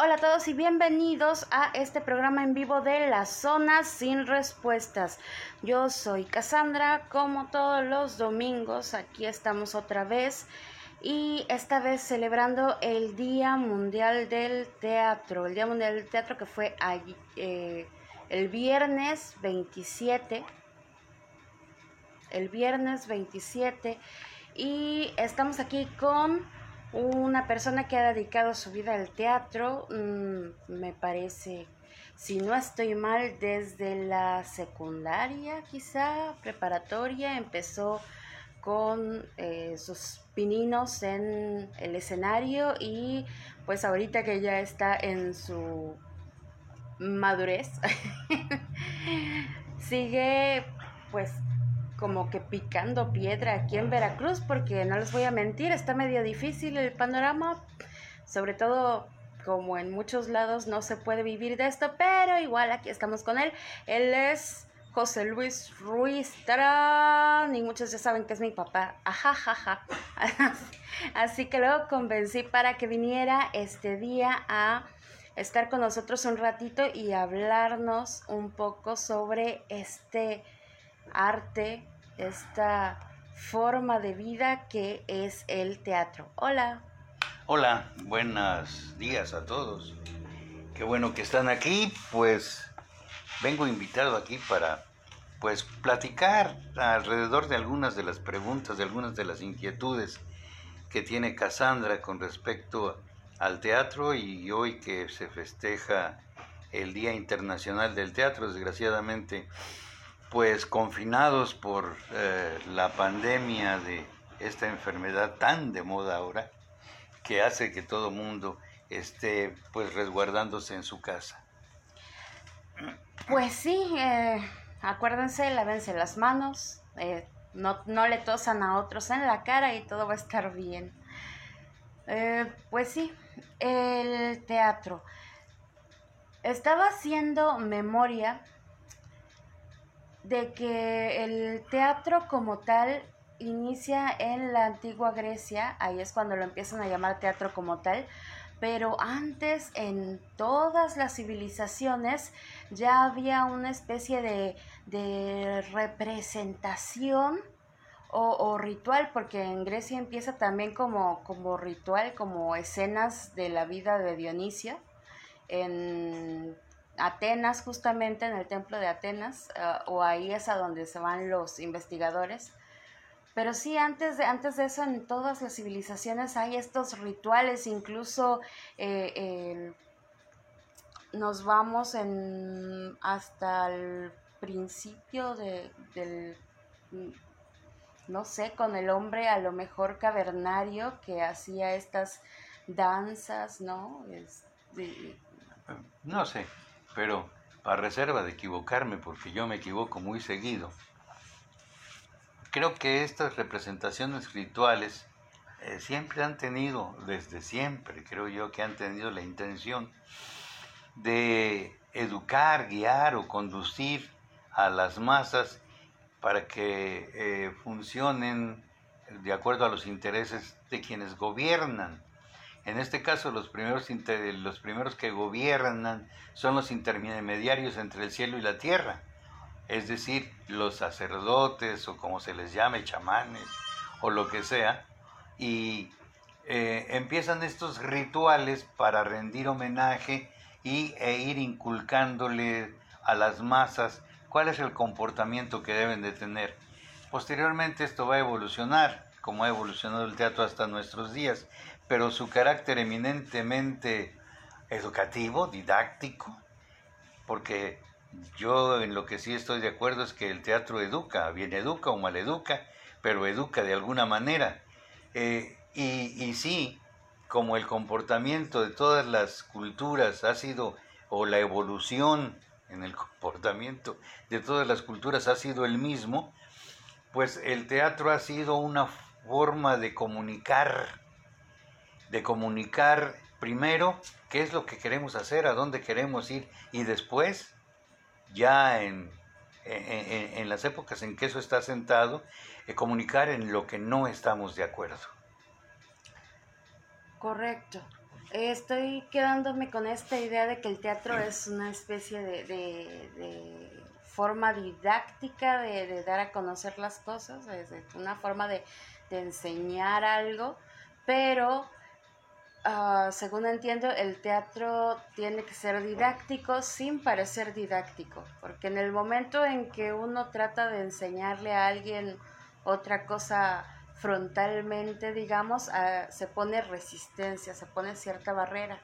Hola a todos y bienvenidos a este programa en vivo de las zonas sin respuestas. Yo soy Cassandra, como todos los domingos, aquí estamos otra vez y esta vez celebrando el Día Mundial del Teatro, el Día Mundial del Teatro que fue eh, el viernes 27, el viernes 27 y estamos aquí con una persona que ha dedicado su vida al teatro, mm, me parece, si no estoy mal, desde la secundaria quizá, preparatoria, empezó con eh, sus pininos en el escenario y pues ahorita que ya está en su madurez, sigue pues como que picando piedra aquí en Veracruz, porque no les voy a mentir, está medio difícil el panorama, sobre todo como en muchos lados no se puede vivir de esto, pero igual aquí estamos con él. Él es José Luis Ruiz Tarán, y muchos ya saben que es mi papá, ajajaja. Así que luego convencí para que viniera este día a estar con nosotros un ratito y hablarnos un poco sobre este arte, esta forma de vida que es el teatro. Hola. Hola, buenos días a todos. Qué bueno que están aquí, pues vengo invitado aquí para pues platicar alrededor de algunas de las preguntas, de algunas de las inquietudes que tiene Cassandra con respecto al teatro y hoy que se festeja el Día Internacional del Teatro, desgraciadamente pues confinados por eh, la pandemia de esta enfermedad tan de moda ahora, que hace que todo mundo esté pues resguardándose en su casa. Pues sí, eh, acuérdense, lávense las manos, eh, no, no, le tosan a otros en la cara y todo va a estar bien. pues sí, el teatro. Estaba haciendo memoria de que el teatro como tal inicia en la antigua Grecia, ahí es cuando lo empiezan a llamar teatro como tal, pero antes en todas las civilizaciones ya había una especie de, de representación o, ritual, porque en Grecia empieza también como, como ritual, como escenas de la vida de Dionisio, en Atenas, justamente en el templo de Atenas, eh, o ahí es a donde se van los investigadores. Pero sí, antes de, antes de eso, en todas las civilizaciones hay estos rituales, incluso eh, nos vamos en, hasta el principio de, del, no sé, con el hombre a lo mejor cavernario que hacía estas danzas, ¿no? no sé, pero a reserva de equivocarme, porque yo me equivoco muy seguido, creo que estas representaciones rituales eh, siempre han tenido, desde siempre, creo yo que han tenido la intención de educar, guiar o conducir a las masas para que eh, funcionen de acuerdo a los intereses de quienes gobiernan. En este caso, los primeros, los primeros que gobiernan son los intermediarios entre el cielo y la tierra, es decir, los sacerdotes o como se les llame, chamanes o lo que sea, y eh, empiezan estos rituales para rendir homenaje y, e ir inculcándole a las masas cuál es el comportamiento que deben de tener. Posteriormente esto va a evolucionar, como ha evolucionado el teatro hasta nuestros días, pero su carácter eminentemente educativo, didáctico, porque yo en lo que sí estoy de acuerdo es que el teatro educa, bien educa o mal educa, pero educa de alguna manera. Eh, y, y sí, como el comportamiento de todas las culturas ha sido, o la evolución en el comportamiento de todas las culturas ha sido el mismo, pues el teatro ha sido una forma de comunicar de comunicar primero qué es lo que queremos hacer, a dónde queremos ir y después, ya en, en, las épocas en que eso está sentado, eh, comunicar en lo que no estamos de acuerdo. Correcto. Estoy quedándome con esta idea de que el teatro es una especie de, forma didáctica de, dar a conocer las cosas, es una forma de, enseñar algo, pero ah, según entiendo, el teatro tiene que ser didáctico sin parecer didáctico, porque en el momento en que uno trata de enseñarle a alguien otra cosa frontalmente, digamos, se pone resistencia, se pone cierta barrera.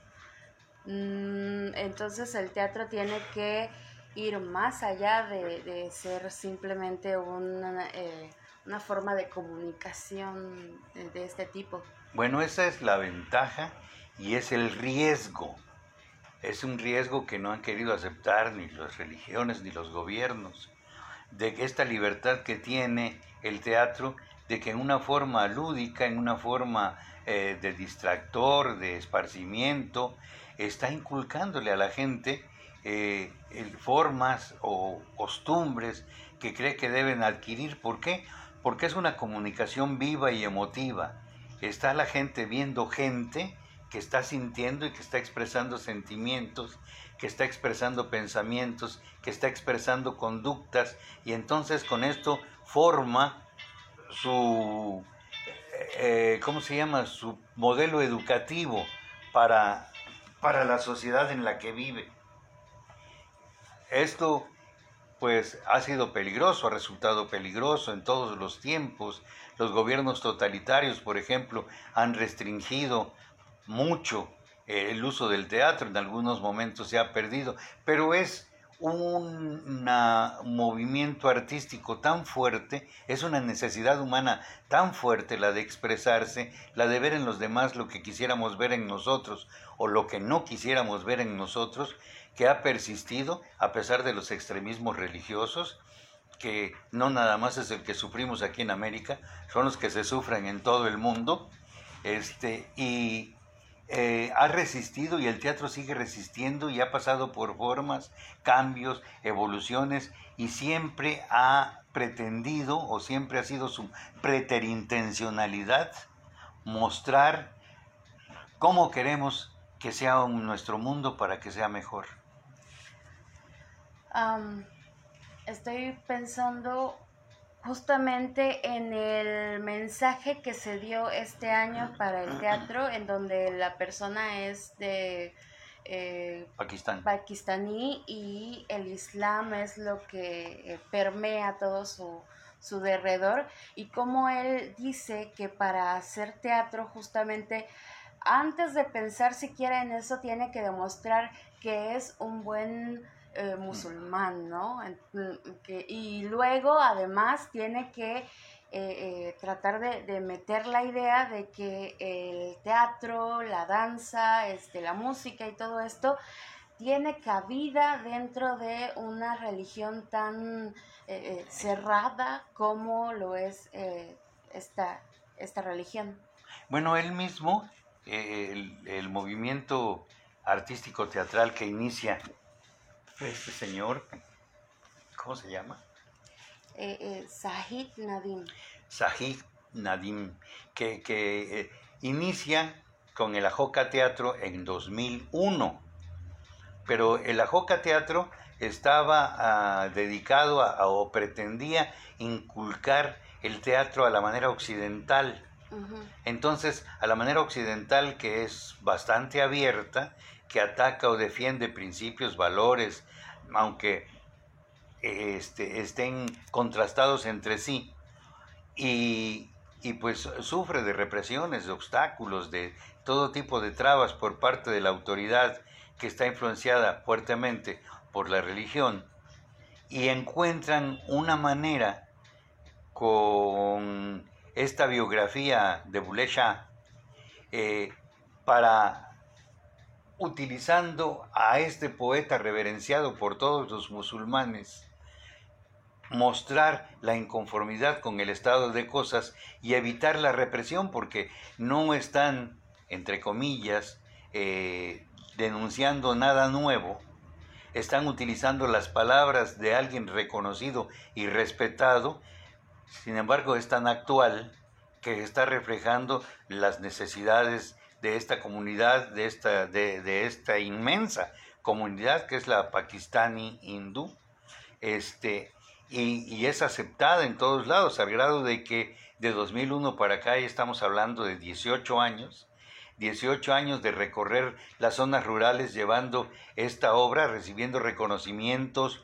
Mm, entonces el teatro tiene que ir más allá de, ser simplemente una, eh, una, forma de comunicación de, este tipo. Bueno, esa es la ventaja y es el riesgo. Es un riesgo que no han querido aceptar ni las religiones ni los gobiernos, de esta libertad que tiene el teatro de que en una forma lúdica, en una forma eh, de distractor, de esparcimiento, está inculcándole a la gente eh, formas o costumbres que cree que deben adquirir. ¿Por qué? Porque es una comunicación viva y emotiva. Está la gente viendo gente que está sintiendo y que está expresando sentimientos, que está expresando pensamientos, que está expresando conductas y entonces con esto forma su, eh, ¿cómo se llama? Su modelo educativo para, para la sociedad en la que vive. Esto pues ha sido peligroso, ha resultado peligroso en todos los tiempos. Los gobiernos totalitarios, por ejemplo, han restringido mucho el uso del teatro, en algunos momentos se ha perdido, pero es un movimiento artístico tan fuerte, es una necesidad humana tan fuerte la de expresarse, la de ver en los demás lo que quisiéramos ver en nosotros o lo que no quisiéramos ver en nosotros, que ha persistido a pesar de los extremismos religiosos, que no nada más es el que sufrimos aquí en América, son los que se sufren en todo el mundo, este, y eh, ha resistido y el teatro sigue resistiendo y ha pasado por formas, cambios, evoluciones y siempre ha pretendido o siempre ha sido su preterintencionalidad mostrar cómo queremos que sea nuestro mundo para que sea mejor. Estoy pensando justamente en el mensaje que se dio este año para el teatro, en donde la persona es de eh, Pakistán. pakistaní y el Islam es lo que eh, permea todo su, su derredor y como él dice que para hacer teatro justamente antes de pensar siquiera en eso tiene que demostrar que es un buen eh, musulmán, ¿no? y luego además tiene que eh, eh, tratar de, meter la idea de que el teatro, la danza, este, la música y todo esto tiene cabida dentro de una religión tan cerrada como lo es esta, esta religión. Bueno, él mismo, el, el movimiento artístico teatral que inicia este señor, ¿cómo se llama? Eh, eh, Sahid Nadim. Sahid Nadim, que, eh, inicia con el Ajoca Teatro en 2001. Pero el Ajoca Teatro estaba ah, dedicado a, o pretendía inculcar el teatro a la manera occidental. Entonces, a la manera occidental que es bastante abierta que ataca o defiende principios, valores, aunque este, estén contrastados entre sí, y, pues sufre de represiones, de obstáculos, de todo tipo de trabas por parte de la autoridad que está influenciada fuertemente por la religión, y encuentran una manera con esta biografía de Bulesha eh, para utilizando a este poeta reverenciado por todos los musulmanes, mostrar la inconformidad con el estado de cosas y evitar la represión porque no están, entre comillas, eh, denunciando nada nuevo, están utilizando las palabras de alguien reconocido y respetado, sin embargo es tan actual que está reflejando las necesidades de esta comunidad, de esta, de, esta inmensa comunidad que es la pakistani hindú, este, y, y, es aceptada en todos lados, al grado de que de 2001 para acá ya estamos hablando de 18 años, 18 años de recorrer las zonas rurales llevando esta obra, recibiendo reconocimientos,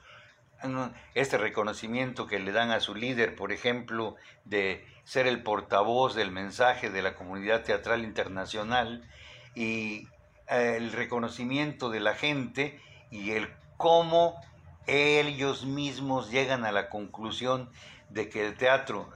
este reconocimiento que le dan a su líder, por ejemplo, de ser el portavoz del mensaje de la comunidad teatral internacional y eh, el reconocimiento de la gente y el cómo ellos mismos llegan a la conclusión de que el teatro,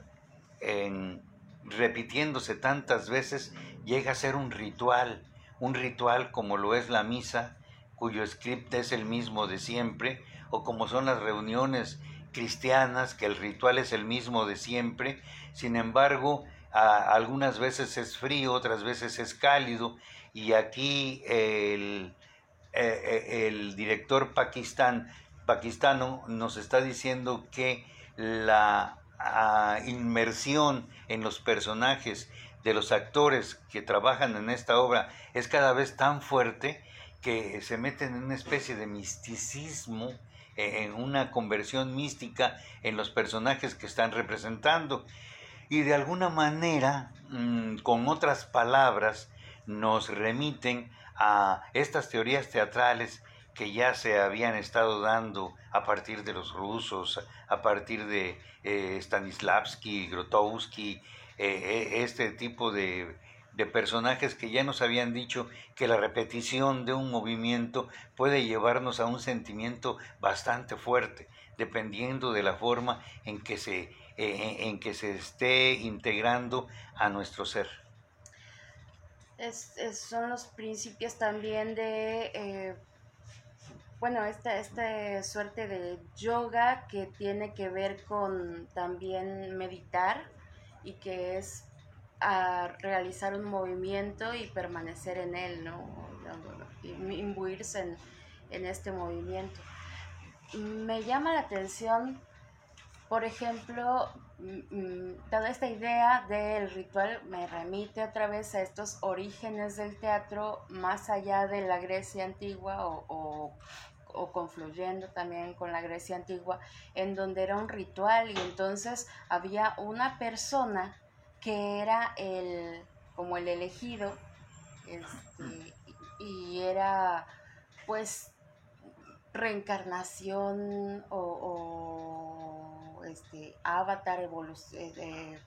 en, repitiéndose tantas veces, llega a ser un ritual, un ritual como lo es la misa, cuyo script es el mismo de siempre, o como son las reuniones cristianas, que el ritual es el mismo de siempre, sin embargo, algunas veces es frío, otras veces es cálido, y aquí el, eh, eh, el director pakistán, pakistano nos está diciendo que la inmersión en los personajes de los actores que trabajan en esta obra es cada vez tan fuerte que se meten en una especie de misticismo en una conversión mística en los personajes que están representando. Y de alguna manera, mm, con otras palabras, nos remiten a estas teorías teatrales que ya se habían estado dando a partir de los rusos, a partir de eh, Stanislavski, Grotowski, eh, eh, este tipo de de personajes que ya nos habían dicho que la repetición de un movimiento puede llevarnos a un sentimiento bastante fuerte, dependiendo de la forma en que se, eh, eh, en que se esté integrando a nuestro ser. son los principios también de, eh, bueno, esta, esta suerte de yoga que tiene que ver con también meditar y que es a realizar un movimiento y permanecer en él, ¿no? imbuirse en, en este movimiento. Me llama la atención, por ejemplo, toda esta idea del ritual me remite otra vez a estos orígenes del teatro más allá de la Grecia antigua o, o, confluyendo también con la Grecia antigua, en donde era un ritual y entonces había una persona que era el, como el elegido, este, y era pues reencarnación o, este, avatar, eh,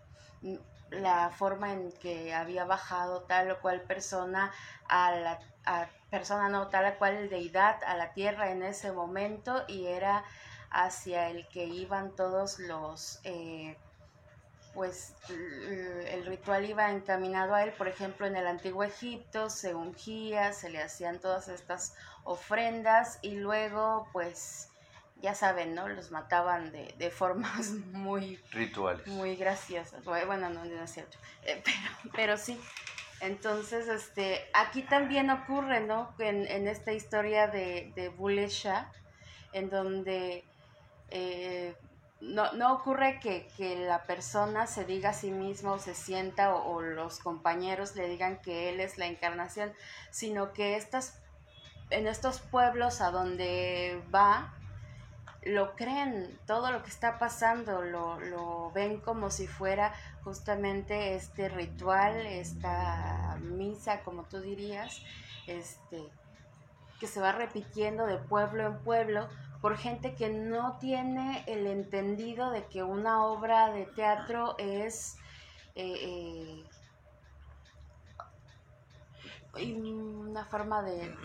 la forma en que había bajado tal o cual persona a la persona no tal o cual deidad a la tierra en ese momento y era hacia el que iban todos los eh, pues el ritual iba encaminado a él, por ejemplo, en el antiguo Egipto se ungía, se le hacían todas estas ofrendas y luego, pues, ya saben, ¿no? Los mataban de, de formas muy... Rituales. Muy graciosas. Bueno, no, no es cierto. Eh, pero, pero sí. Entonces, este, aquí también ocurre, ¿no? En, en esta historia de, de Bulesha, en donde eh, no, no ocurre que, la persona se diga a sí mismo o se sienta o, los compañeros le digan que él es la encarnación, sino que estas, en estos pueblos a donde va, lo creen, todo lo que está pasando, lo, lo ven como si fuera justamente este ritual, esta misa, como tú dirías, este, que se va repitiendo de pueblo en pueblo, por gente que no tiene el entendido de que una obra de teatro es eh, eh, una forma de...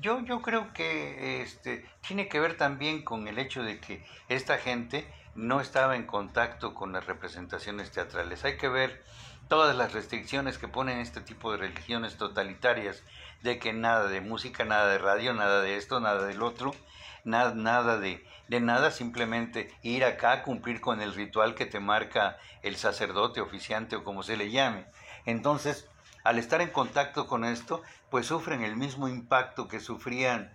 Yo, yo creo que este, tiene que ver también con el hecho de que esta gente no estaba en contacto con las representaciones teatrales. Hay que ver todas las restricciones que ponen este tipo de religiones totalitarias, de que nada de música, nada de radio, nada de esto, nada del otro, nada, nada de, de nada, simplemente ir acá a cumplir con el ritual que te marca el sacerdote, oficiante o como se le llame. Entonces, al estar en contacto con esto, pues sufren el mismo impacto que sufrían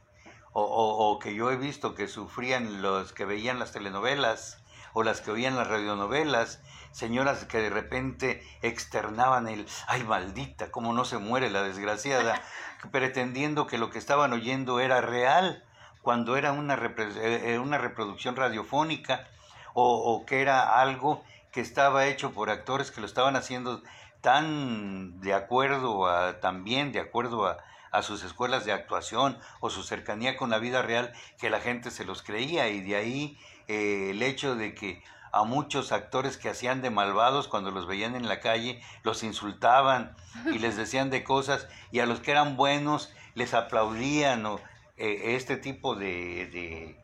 o, o, que yo he visto que sufrían los que veían las telenovelas o las que oían las radionovelas, señoras que de repente externaban el, ay maldita, cómo no se muere la desgraciada, pretendiendo que lo que estaban oyendo era real, cuando era una, eh, eh, una reproducción radiofónica, o, que era algo que estaba hecho por actores que lo estaban haciendo tan de acuerdo a, también de acuerdo a, a sus escuelas de actuación o su cercanía con la vida real que la gente se los creía. Y de ahí eh, el hecho de que a muchos actores que hacían de malvados cuando los veían en la calle, los insultaban y les decían de cosas, y a los que eran buenos les aplaudían o eh, este tipo de,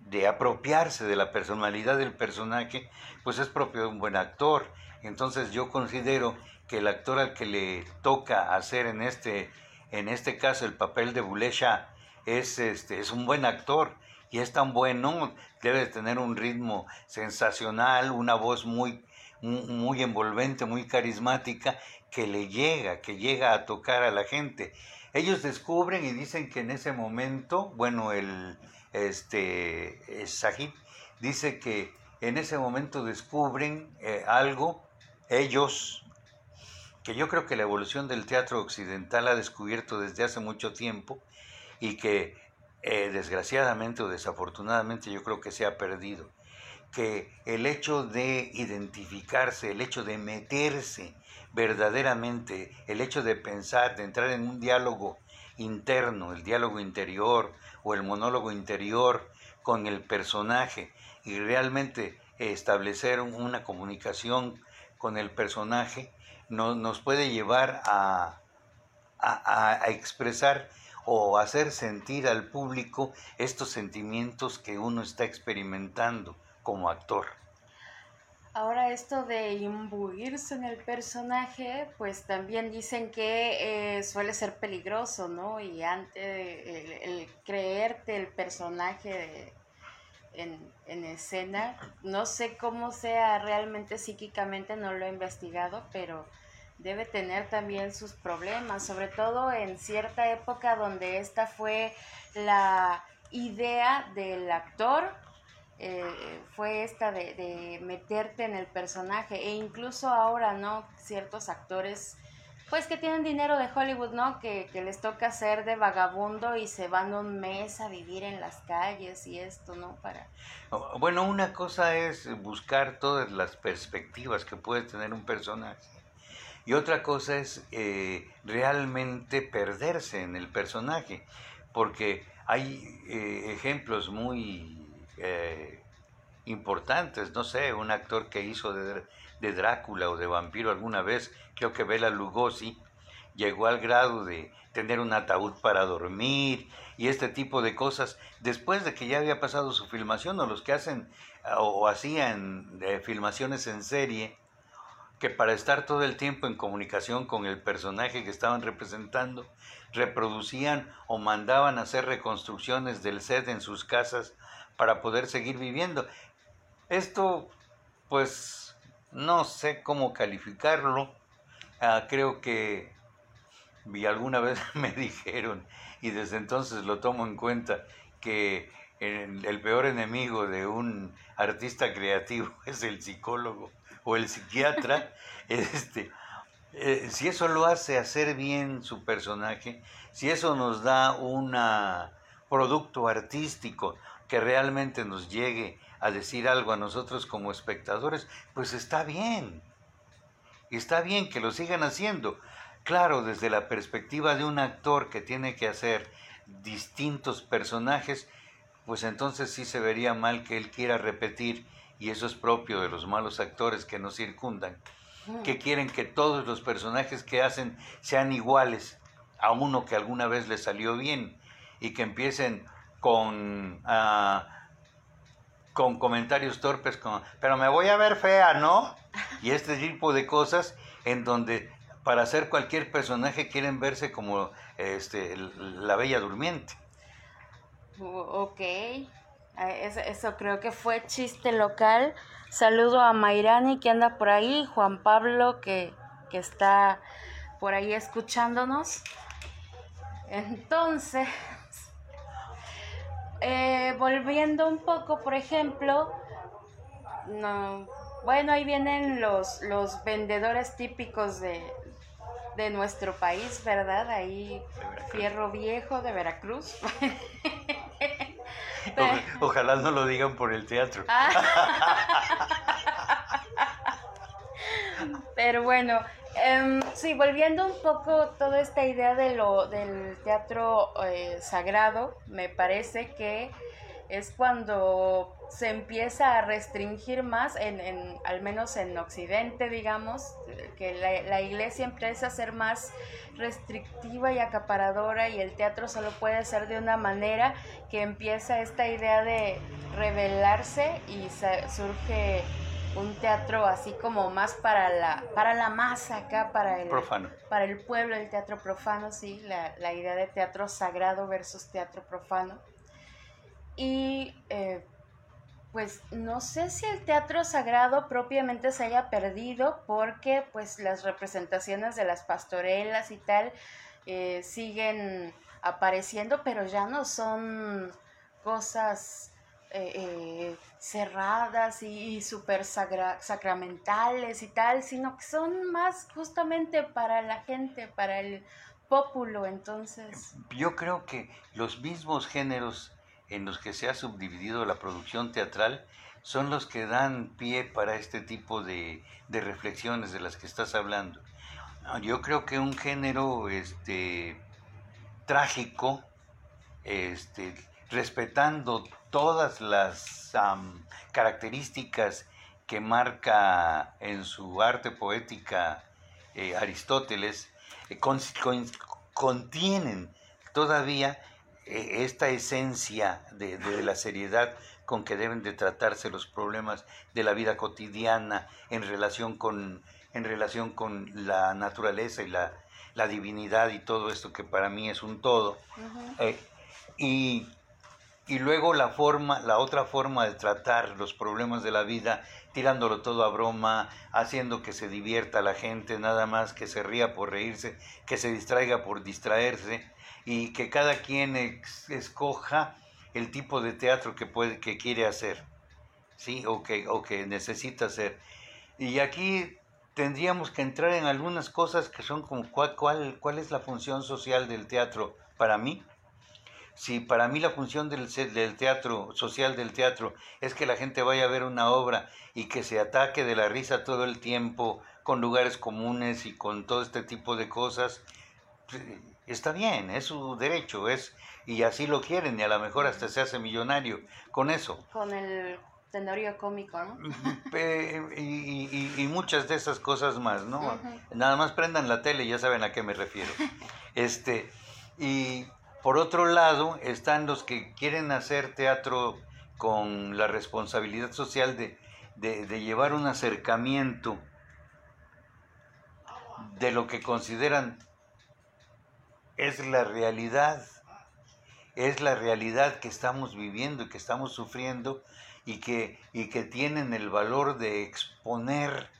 de, apropiarse de la personalidad del personaje, pues es propio de un buen actor. Entonces yo considero que el actor al que le toca hacer en este, en este caso el papel de Bulesha es, este, es un buen actor y es tan bueno, debe tener un ritmo sensacional, una voz muy, muy envolvente, muy carismática, que le llega, que llega a tocar a la gente. Ellos descubren y dicen que en ese momento, bueno, el este Sahid dice que en ese momento descubren eh, algo, ellos, que yo creo que la evolución del teatro occidental ha descubierto desde hace mucho tiempo y que eh, desgraciadamente o desafortunadamente yo creo que se ha perdido, que el hecho de identificarse, el hecho de meterse verdaderamente, el hecho de pensar, de entrar en un diálogo interno, el diálogo interior o el monólogo interior con el personaje y realmente establecer una comunicación con el personaje, nos puede llevar a, expresar o hacer sentir al público estos sentimientos que uno está experimentando como actor. Ahora esto de imbuirse en el personaje, pues también dicen que eh, suele ser peligroso, ¿no? Y antes el, creerte el personaje en, en, escena, no sé cómo sea realmente psíquicamente, no lo he investigado, pero debe tener también sus problemas, sobre todo en cierta época donde esta fue la idea del actor, eh, fue esta de, meterte en el personaje e incluso ahora, ¿no? Ciertos actores, pues que tienen dinero de Hollywood, ¿no? Que, que les toca ser de vagabundo y se van un mes a vivir en las calles y esto, ¿no? Para... Bueno, una cosa es buscar todas las perspectivas que puede tener un personaje y otra cosa es eh, realmente perderse en el personaje, porque hay eh, ejemplos muy eh, importantes, no sé, un actor que hizo de, Drácula o de vampiro alguna vez, creo que Bela Lugosi, llegó al grado de tener un ataúd para dormir y este tipo de cosas, después de que ya había pasado su filmación, o los que hacen o hacían filmaciones en serie, que para estar todo el tiempo en comunicación con el personaje que estaban representando, reproducían o mandaban hacer reconstrucciones del set en sus casas para poder seguir viviendo. Esto, pues, no sé cómo calificarlo. Ah, creo que y alguna vez me dijeron, y desde entonces lo tomo en cuenta, que el peor enemigo de un artista creativo es el psicólogo o el psiquiatra, este, eh, si eso lo hace hacer bien su personaje, si eso nos da un producto artístico que realmente nos llegue a decir algo a nosotros como espectadores, pues está bien. Está bien que lo sigan haciendo. Claro, desde la perspectiva de un actor que tiene que hacer distintos personajes, pues entonces sí se vería mal que él quiera repetir y eso es propio de los malos actores que nos circundan, que quieren que todos los personajes que hacen sean iguales a uno que alguna vez les salió bien y que empiecen con, ah, con comentarios torpes como, pero me voy a ver fea, ¿no? Y este tipo de cosas en donde para hacer cualquier personaje quieren verse como este, la bella durmiente. Ok. Eso, creo que fue chiste local. Saludo a Mairani que anda por ahí, Juan Pablo que, está por ahí escuchándonos. Entonces, eh, volviendo un poco, por ejemplo, no, bueno, ahí vienen los, los vendedores típicos de, de nuestro país, ¿verdad? Ahí Fierro Viejo de Veracruz. ojalá no lo digan por el teatro. Pero bueno, em, sí, volviendo un poco toda esta idea de lo, del teatro eh, sagrado, me parece que es cuando se empieza a restringir más, en, en, al menos en Occidente, digamos, que la, la, iglesia empieza a ser más restrictiva y acaparadora y el teatro solo puede ser de una manera que empieza esta idea de revelarse y surge un teatro así como más para la, para la masa acá, para el, profano. para el pueblo, el teatro profano, sí, la, la idea de teatro sagrado versus teatro profano. Y eh, pues no sé si el teatro sagrado propiamente se haya perdido porque pues las representaciones de las pastorelas y tal eh, siguen apareciendo, pero ya no son cosas eh, cerradas y, súper sacramentales y tal, sino que son más justamente para la gente, para el pópulo, entonces. Yo creo que los mismos géneros en los que se ha subdividido la producción teatral son los que dan pie para este tipo de, reflexiones de las que estás hablando. Yo creo que un género este, trágico, este, respetando todas las características que marca en su arte poética eh, Aristóteles, eh, contienen todavía e, esta esencia de, la seriedad con que deben de tratarse los problemas de la vida cotidiana en relación con, en relación con la naturaleza y la, divinidad y todo esto que para mí es un todo. Eh, y, y, luego la forma, la otra forma de tratar los problemas de la vida, tirándolo todo a broma, haciendo que se divierta la gente, nada más que se ría por reírse, que se distraiga por distraerse y que cada quien escoja el tipo de teatro que, puede, que quiere hacer, ¿sí? O que, o que necesita hacer. Y aquí tendríamos que entrar en algunas cosas que son como cuál, cuál, cuál es la función social del teatro para mí. Si para mí la función del, del teatro, social del teatro, es que la gente vaya a ver una obra y que se ataque de la risa todo el tiempo con lugares comunes y con todo este tipo de cosas, está bien, es su derecho, es y así lo quieren y a lo mejor hasta se hace millonario con eso. Con el tenorio cómico, ¿no? y, y, muchas de esas cosas más, ¿no? Nada más prendan la tele y ya saben a qué me refiero. este, y por otro lado están los que quieren hacer teatro con la responsabilidad social de, de llevar un acercamiento de lo que consideran es la realidad, es la realidad que estamos viviendo y que estamos sufriendo y que, y que tienen el valor de exponer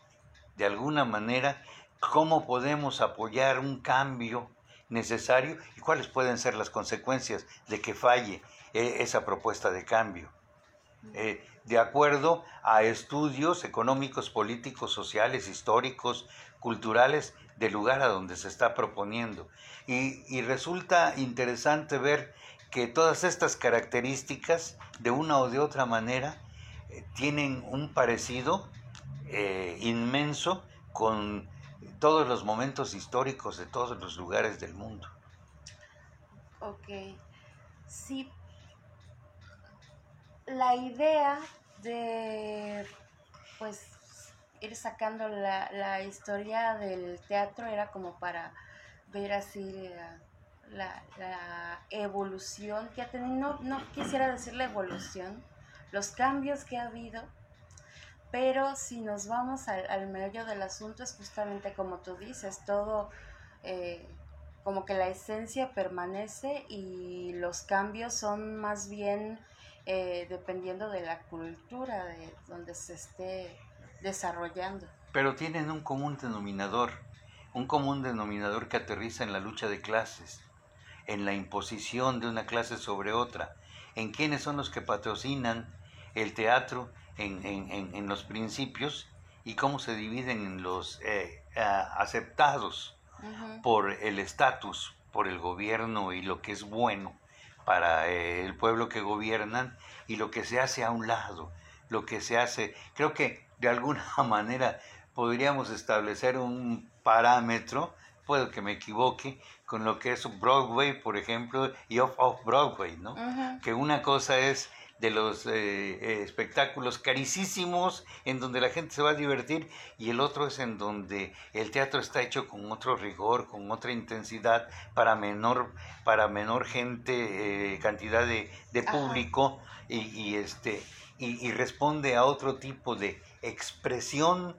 de alguna manera cómo podemos apoyar un cambio necesario y cuáles pueden ser las consecuencias de que falle eh, esa propuesta de cambio. Eh, de acuerdo a estudios económicos, políticos, sociales, históricos, culturales del lugar a donde se está proponiendo. Y, resulta interesante ver que todas estas características, de una o de otra manera, eh, tienen un parecido inmenso con todos los momentos históricos de todos los lugares del mundo. Ok, sí. La idea de, pues, ir sacando la, la historia del teatro era como para ver así la, la, evolución que ha tenido, no, no quisiera decir la evolución, los cambios que ha habido, pero si nos vamos al, al medio del asunto es justamente como tú dices, todo eh, como que la esencia permanece y los cambios son más bien eh, dependiendo de la cultura de donde se esté desarrollando. Pero tienen un común denominador un común denominador que aterriza en la lucha de clases, en la imposición de una clase sobre otra, en quiénes son los que patrocinan el teatro en, los principios y cómo se dividen en los eh, aceptados por el estatus, por el gobierno y lo que es bueno para eh, el pueblo que gobiernan y lo que se hace a un lado, lo que se hace, creo que de alguna manera podríamos establecer un parámetro, puedo que me equivoque, con lo que es Broadway, por ejemplo, y off-Broadway, ¿no? Que una cosa es de los eh, eh, espectáculos carísimos en donde la gente se va a divertir y el otro es en donde el teatro está hecho con otro rigor, con otra intensidad para menor para menor gente, eh, cantidad de, público y, este y, responde a otro tipo de expresión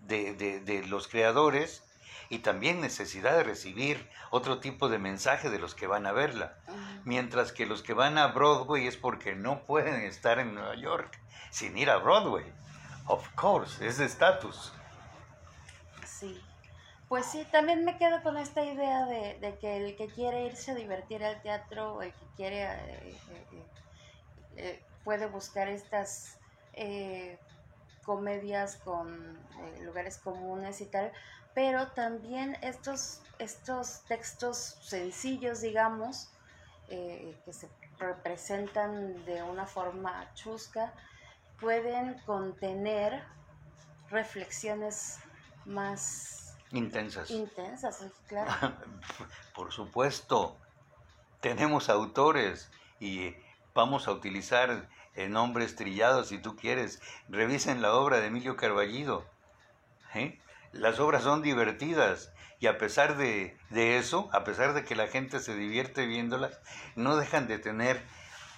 de, de los creadores y también necesidad de recibir otro tipo de mensaje de los que van a verla. Mientras que los que van a Broadway es porque no pueden estar en Nueva York sin ir a Broadway. Of course, es de estatus. Sí. Pues sí, también me quedo con esta idea de, que el que quiere irse a divertir al teatro, el que quiere, eh, eh, eh, puede buscar estas comedias con lugares comunes y tal, pero también estos, estos textos sencillos, digamos, eh, que se representan de una forma chusca, pueden contener reflexiones más intensas. Intensas, claro. Por supuesto, tenemos autores y vamos a utilizar nombres trillados si tú quieres. Revisen la obra de Emilio Carballido. ¿eh? Las obras son divertidas y a pesar de, eso, a pesar de que la gente se divierte viéndolas, no dejan de tener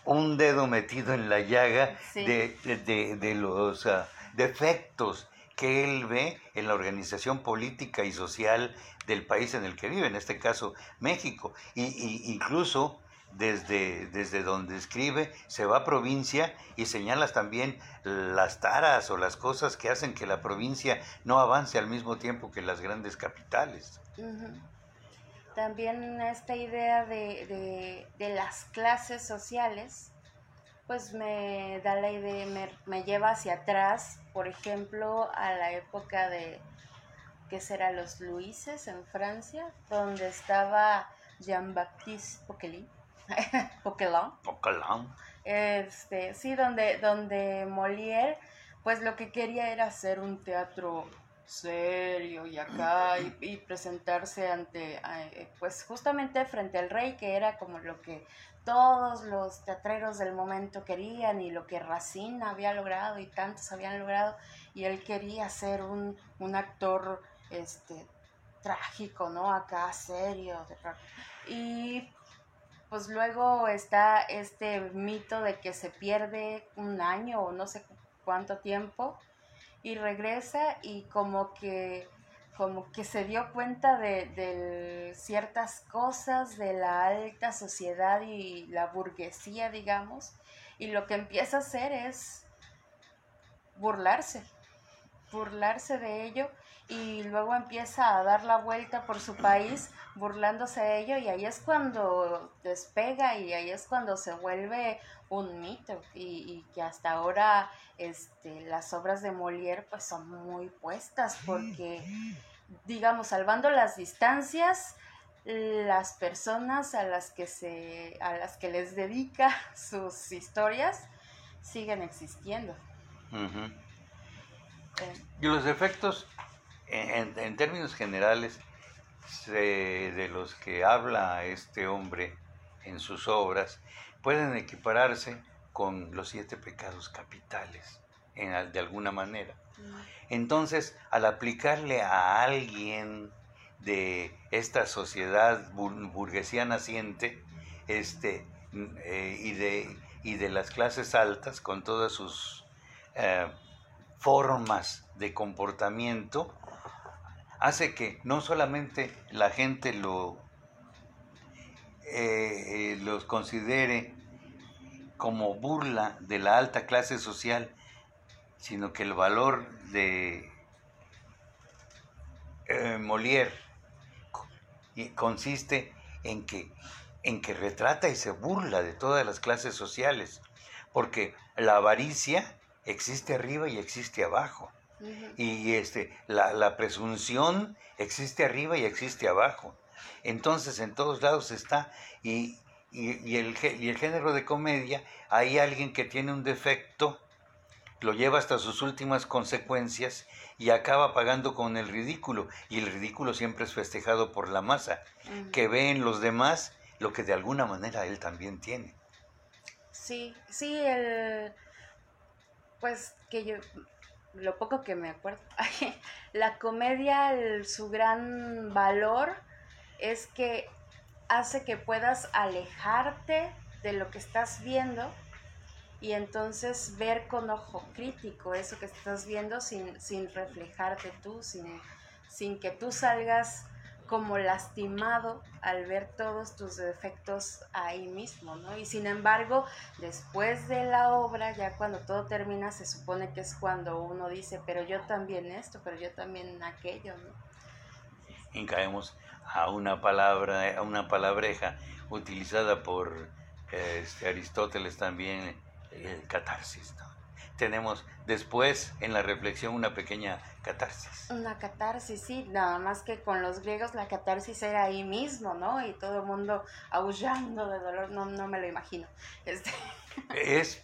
un dedo metido en la llaga de, los ah, defectos que él ve en la organización política y social del país en el que vive, en este caso México. Y, incluso desde, desde donde escribe, se va a provincia y señalas también las taras o las cosas que hacen que la provincia no avance al mismo tiempo que las grandes capitales. También esta idea de, las clases sociales, pues me da la idea, me, me, lleva hacia atrás, por ejemplo, a la época de, ¿qué será? Los Luises en Francia, donde estaba Jean-Baptiste Poquelin Poquelin. Este, sí, donde, donde Molière, pues lo que quería era hacer un teatro serio y acá y, presentarse ante, eh, pues justamente frente al rey, que era como lo que todos los teatreros del momento querían y lo que Racine había logrado y tantos habían logrado, y él quería ser un, un actor este, trágico, ¿no? Acá serio. Y pues luego está este mito de que se pierde un año o no sé cuánto tiempo y regresa y como que como que se dio cuenta de, ciertas cosas de la alta sociedad y la burguesía, digamos, y lo que empieza a hacer es burlarse, burlarse de ello y luego empieza a dar la vuelta por su país burlándose de ello y ahí es cuando despega y ahí es cuando se vuelve un mito y, que hasta ahora este, las obras de Molière pues son muy puestas porque digamos salvando las distancias las personas a las que se a las que les dedica sus historias siguen existiendo. Y los efectos en, términos generales, de los que habla este hombre en sus obras, pueden equipararse con los siete pecados capitales, en, de alguna manera. Entonces, al aplicarle a alguien de esta sociedad burguesía naciente este, eh, y, de, y de las clases altas, con todas sus eh, formas de comportamiento, hace que no solamente la gente lo eh, los considere como burla de la alta clase social, sino que el valor de eh, Molière consiste en que retrata y se burla de todas las clases sociales, porque la avaricia existe arriba y existe abajo. Y este, la, la, presunción existe arriba y existe abajo. Entonces en todos lados está. Y, y, el, y el género de comedia, hay alguien que tiene un defecto, lo lleva hasta sus últimas consecuencias y acaba pagando con el ridículo. Y el ridículo siempre es festejado por la masa, que ve en los demás lo que de alguna manera él también tiene. Sí, sí, el... Pues que yo, lo poco que me acuerdo, la comedia, su gran valor es que hace que puedas alejarte de lo que estás viendo y entonces ver con ojo crítico eso que estás viendo sin, sin reflejarte tú, sin, sin que tú salgas como lastimado al ver todos tus defectos ahí mismo, ¿no? Y sin embargo, después de la obra, ya cuando todo termina, se supone que es cuando uno dice, pero yo también esto, pero yo también aquello, ¿no? Y caemos a una palabra, a una palabreja utilizada por este, Aristóteles también, el catarsis, ¿no? Tenemos después en la reflexión una pequeña catarsis. Una catarsis, sí, nada más que con los griegos la catarsis era ahí mismo, ¿no? Y todo el mundo aullando de dolor, no, no me lo imagino. Este... Es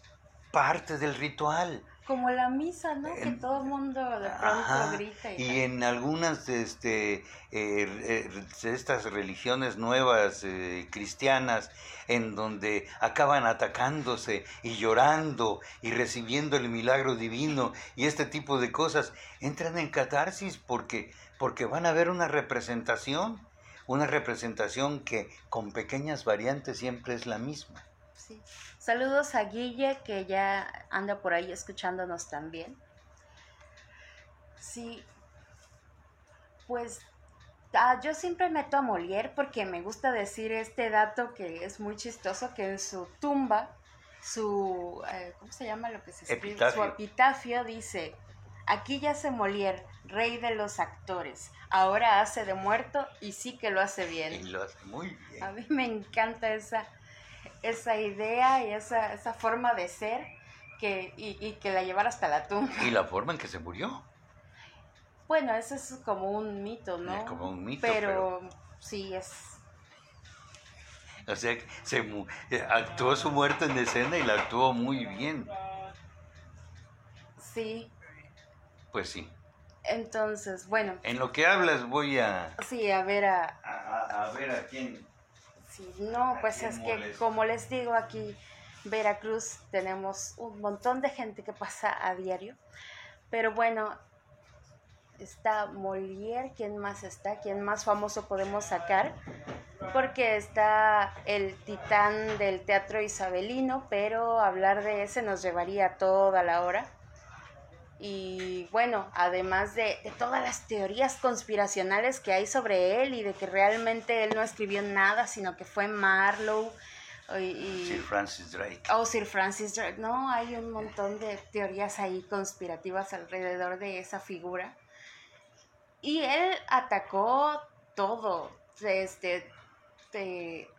parte del ritual como la misa, ¿no? que todo el mundo de pronto grita. Y, en algunas este, eh, eh, de estas religiones nuevas eh, cristianas, en donde acaban atacándose y llorando y recibiendo el milagro divino y este tipo de cosas, entran en catarsis porque, porque van a ver una representación, una representación que con pequeñas variantes siempre es la misma. Sí. Saludos a Guille, que ya anda por ahí escuchándonos también. Sí, pues ah, yo siempre meto a Molière porque me gusta decir este dato que es muy chistoso, que en su tumba, su, eh, ¿cómo se llama lo que se escribe? Su epitafio dice, aquí yace Molière, rey de los actores, ahora hace de muerto y sí que lo hace bien. Y lo hace muy bien. A mí me encanta esa esa idea y esa, esa forma de ser que, y, que la llevara hasta la tumba. Y la forma en que se murió. Bueno, eso es como un mito, ¿no? como un mito. Pero, sí, es... O sea, se, eh, actuó su muerte en escena y la actuó muy bien. Sí. Pues sí. Entonces, bueno. En lo que hablas voy a... Sí, a ver a... A, a ver a quién Sí, no, pues es que como les digo aquí, Veracruz tenemos un montón de gente que pasa a diario, pero bueno, está Molière, ¿quién más está? ¿Quién más famoso podemos sacar? Porque está el titán del teatro isabelino, pero hablar de ese nos llevaría toda la hora. Y bueno, además de, todas las teorías conspiracionales que hay sobre él y de que realmente él no escribió nada, sino que fue Marlowe. Y, Sir Francis Drake. Oh, Sir Francis Drake. No, hay un montón de teorías ahí conspirativas alrededor de esa figura. Y él atacó todo, este,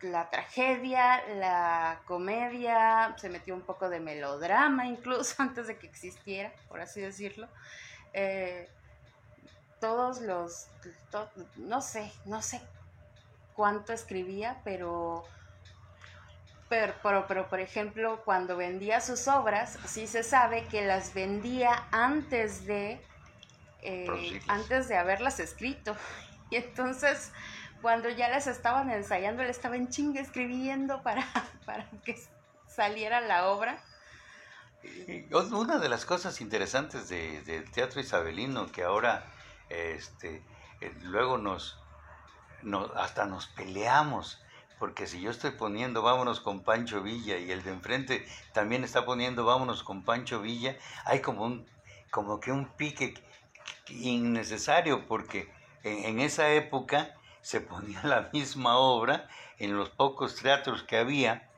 la tragedia, la comedia, se metió un poco de melodrama incluso antes de que existiera, por así decirlo. Eh, todos los, no sé, no sé cuánto escribía, pero, pero, pero, por ejemplo, cuando vendía sus obras, sí se sabe que las vendía antes de, eh, antes de haberlas escrito. Y entonces cuando ya les estaban ensayando, él estaba en chinga escribiendo para, para que saliera la obra. Una de las cosas interesantes del teatro isabelino que ahora este, eh, luego nos, hasta nos peleamos porque si yo estoy poniendo vámonos con Pancho Villa y el de enfrente también está poniendo vámonos con Pancho Villa, hay como un como que un pique innecesario porque en esa época se ponía la misma obra en los pocos teatros que había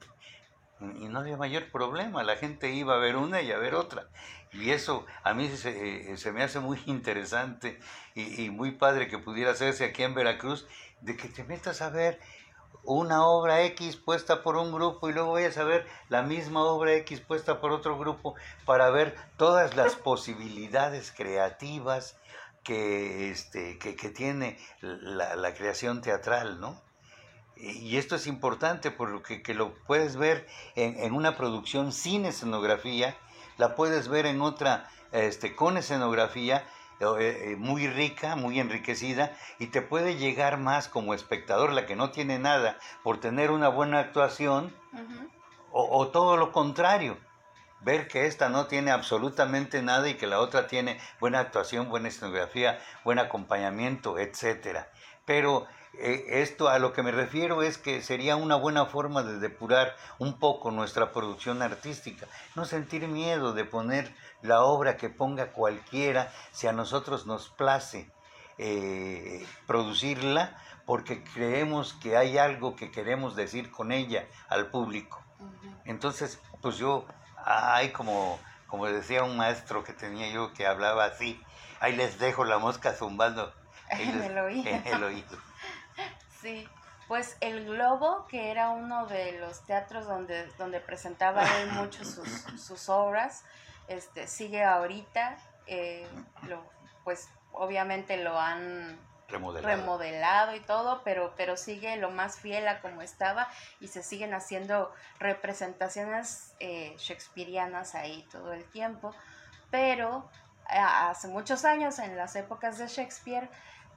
y no había mayor problema, la gente iba a ver una y a ver otra. Y eso a mí se, se me hace muy interesante y, y, muy padre que pudiera hacerse aquí en Veracruz, de que te metas a ver una obra X puesta por un grupo y luego vayas a ver la misma obra X puesta por otro grupo para ver todas las posibilidades creativas que, este, que, tiene la, creación teatral, ¿no? Y esto es importante porque que lo puedes ver en, en, una producción sin escenografía, la puedes ver en otra este, con escenografía eh, eh, muy rica, muy enriquecida y te puede llegar más como espectador, la que no tiene nada, por tener una buena actuación, o, todo lo contrario, ver que esta no tiene absolutamente nada y que la otra tiene buena actuación, buena escenografía, buen acompañamiento, etcétera. Pero eh, esto a lo que me refiero es que sería una buena forma de depurar un poco nuestra producción artística, no sentir miedo de poner la obra que ponga cualquiera, si a nosotros nos place eh, producirla, porque creemos que hay algo que queremos decir con ella al público. Entonces, pues yo, hay como, como decía un maestro que tenía yo que hablaba así, ahí les dejo la mosca zumbando en, el oído. en el oído. Sí, pues el Globo, que era uno de los teatros donde, donde presentaba él mucho sus, sus obras, este, sigue ahorita, eh, lo, pues obviamente lo han remodelado. y todo, pero, pero sigue lo más fiel a como estaba y se siguen haciendo representaciones eh, shakespearianas ahí todo el tiempo. Pero hace muchos años, en las épocas de Shakespeare,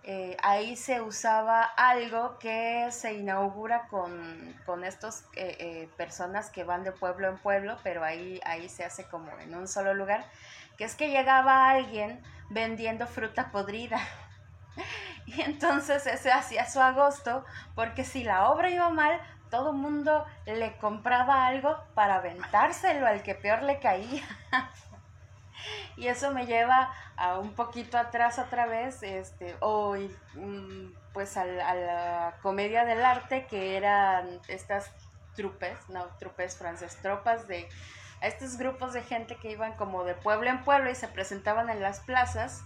eh, ahí se usaba algo que se inaugura con, con estos eh, eh, personas que van de pueblo en pueblo, pero ahí, ahí se hace como en un solo lugar, que es que llegaba alguien vendiendo fruta podrida. Y entonces ese hacía su agosto, porque si la obra iba mal, todo el mundo le compraba algo para aventárselo al que peor le caía. y eso me lleva a un poquito atrás otra vez, este, o mm, pues a, la comedia del arte, que eran estas trupes, no, trupes francés, tropas de a estos grupos de gente que iban como de pueblo en pueblo y se presentaban en las plazas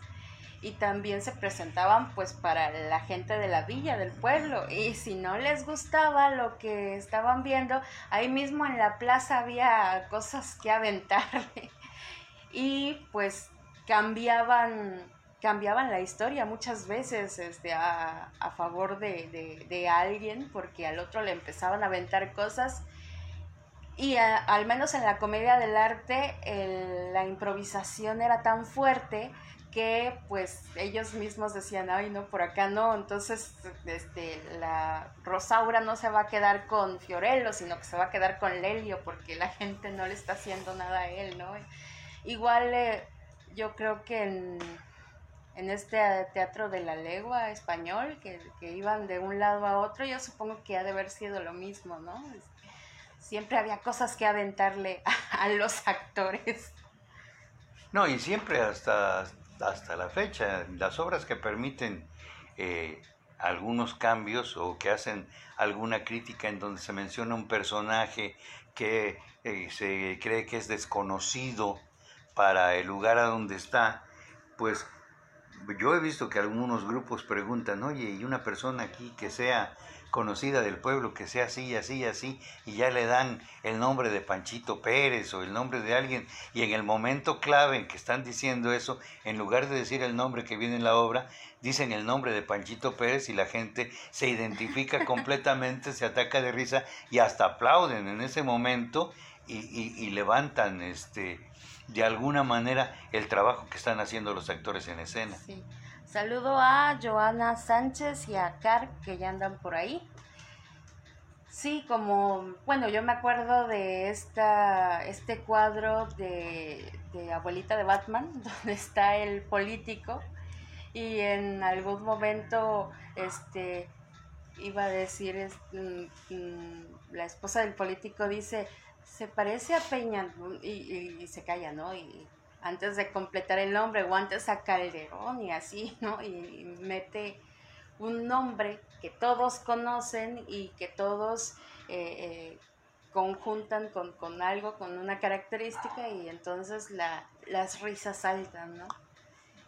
y también se presentaban pues para la gente de la villa, del pueblo. Y si no les gustaba lo que estaban viendo, ahí mismo en la plaza había cosas que aventarle y pues cambiaban cambiaban la historia muchas veces este, a, favor de, alguien porque al otro le empezaban a aventar cosas y al menos en la comedia del arte la improvisación era tan fuerte que pues ellos mismos decían, ay no, por acá no, entonces este, la Rosaura no se va a quedar con Fiorello, sino que se va a quedar con Lelio porque la gente no le está haciendo nada a él, ¿no? Igual eh, yo creo que en, este teatro de la legua español, que, iban de un lado a otro, yo supongo que ha de haber sido lo mismo, ¿no? Siempre había cosas que aventarle a, los actores. No, y siempre hasta, hasta la fecha, las obras que permiten eh, algunos cambios o que hacen alguna crítica en donde se menciona un personaje que eh, se cree que es desconocido para el lugar a donde está, pues yo he visto que algunos grupos preguntan, oye, y una persona aquí que sea conocida del pueblo, que sea así, así, así, y ya le dan el nombre de Panchito Pérez o el nombre de alguien, y en el momento clave en que están diciendo eso, en lugar de decir el nombre que viene en la obra, dicen el nombre de Panchito Pérez y la gente se identifica completamente, se ataca de risa y hasta aplauden en ese momento y, y levantan este de alguna manera el trabajo que están haciendo los actores en escena. Sí. Saludo a Joana Sánchez y a Car que ya andan por ahí. Sí, como, bueno, yo me acuerdo de esta, este cuadro de, Abuelita de Batman, donde está el político y en algún momento este, iba a decir, mm, mm, la esposa del político dice, se parece a Peña y, se calla, ¿no? Y antes de completar el nombre, o antes a Calderón y así, ¿no? Y mete un nombre que todos conocen y que todos eh, eh, conjuntan con, algo, con una característica y entonces la, las risas saltan, ¿no?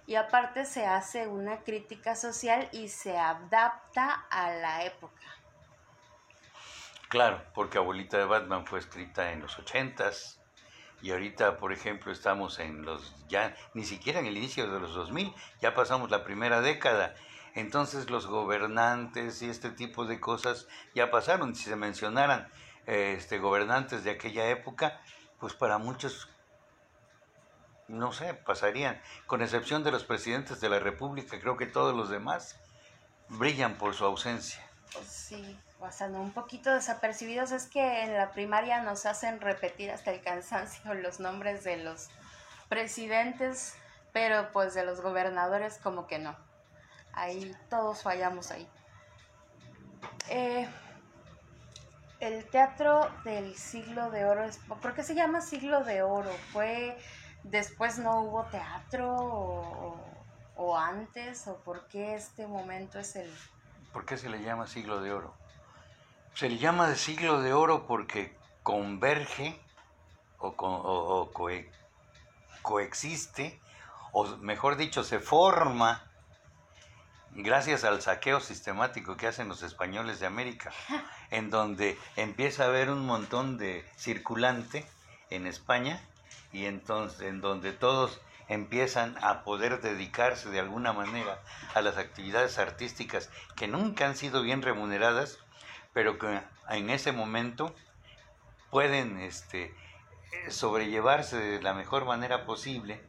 Y aparte se hace una crítica social y se adapta a la época. Claro, porque Abuelita de Batman fue escrita en los ochentas y ahorita, por ejemplo, estamos en los, ya ni siquiera en el inicio de los 2000, ya pasamos la primera década. Entonces los gobernantes y este tipo de cosas ya pasaron. Si se mencionaran este, gobernantes de aquella época, pues para muchos, no sé, pasarían. Con excepción de los presidentes de la República, creo que todos los demás brillan por su ausencia. Sí, pasando un poquito desapercibidos es que en la primaria nos hacen repetir hasta el cansancio los nombres de los presidentes, pero pues de los gobernadores como que no. Ahí todos fallamos ahí. Eh, el teatro del siglo de oro, ¿por qué se llama siglo de oro? ¿Fue después no hubo teatro o, o antes? ¿O por qué este momento es el... ¿Por qué se le llama siglo de oro? Se le llama de siglo de oro porque converge o, coexiste, o mejor dicho, se forma gracias al saqueo sistemático que hacen los españoles de América, en donde empieza a haber un montón de circulante en España y entonces en donde todos empiezan a poder dedicarse de alguna manera a las actividades artísticas que nunca han sido bien remuneradas pero que en ese momento pueden este, sobrellevarse de la mejor manera posible,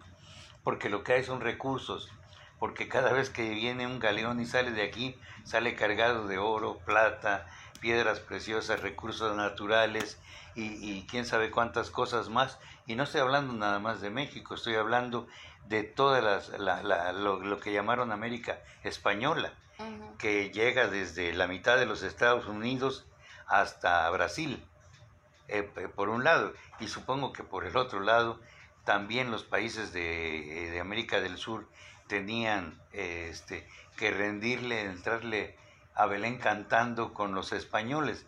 porque lo que hay son recursos, porque cada vez que viene un galeón y sale de aquí, sale cargado de oro, plata, piedras preciosas, recursos naturales y, quién sabe cuántas cosas más. Y no estoy hablando nada más de México, estoy hablando de toda lo que llamaron América Española que llega desde la mitad de los Estados Unidos hasta Brasil, eh, por un lado, y supongo que por el otro lado también los países de, eh, América del Sur tenían este, que rendirle, entrarle a Belén cantando con los españoles.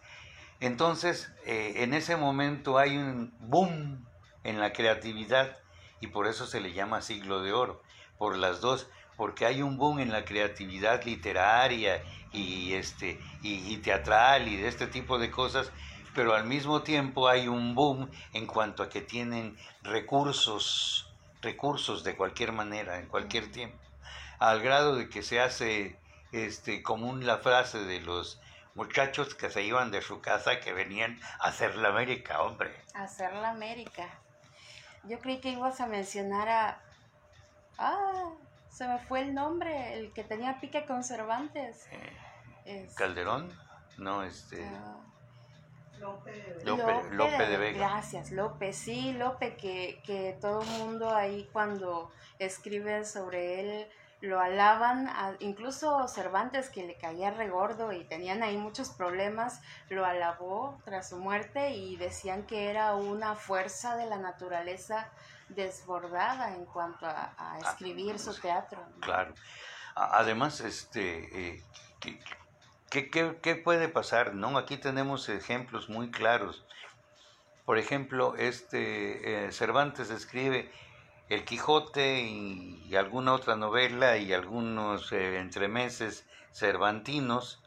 Entonces, eh, en ese momento hay un boom en la creatividad y por eso se le llama siglo de oro, por las dos porque hay un boom en la creatividad literaria y, este, y, teatral y de este tipo de cosas, pero al mismo tiempo hay un boom en cuanto a que tienen recursos, recursos de cualquier manera, en cualquier tiempo, al grado de que se hace este, común la frase de los muchachos que se iban de su casa que venían a hacer la América, hombre. A hacer la América. Yo creí que ibas a mencionar a... Ah, se me fue el nombre, el que tenía pique con Cervantes. Eh, Calderón, no, este... Ah. Lope, Lope, de, Vega. Gracias, Lope. Sí, Lope, que, que todo el mundo ahí cuando escriben sobre él lo alaban, incluso Cervantes, que le caía regordo y tenían ahí muchos problemas, lo alabó tras su muerte y decían que era una fuerza de la naturaleza desbordada en cuanto a, ah, escribir su teatro. Claro. Además, este, eh, ¿qué, qué, puede pasar? ¿no? Aquí tenemos ejemplos muy claros. Por ejemplo, este eh, Cervantes escribe El Quijote y, alguna otra novela y algunos eh, entremeses cervantinos.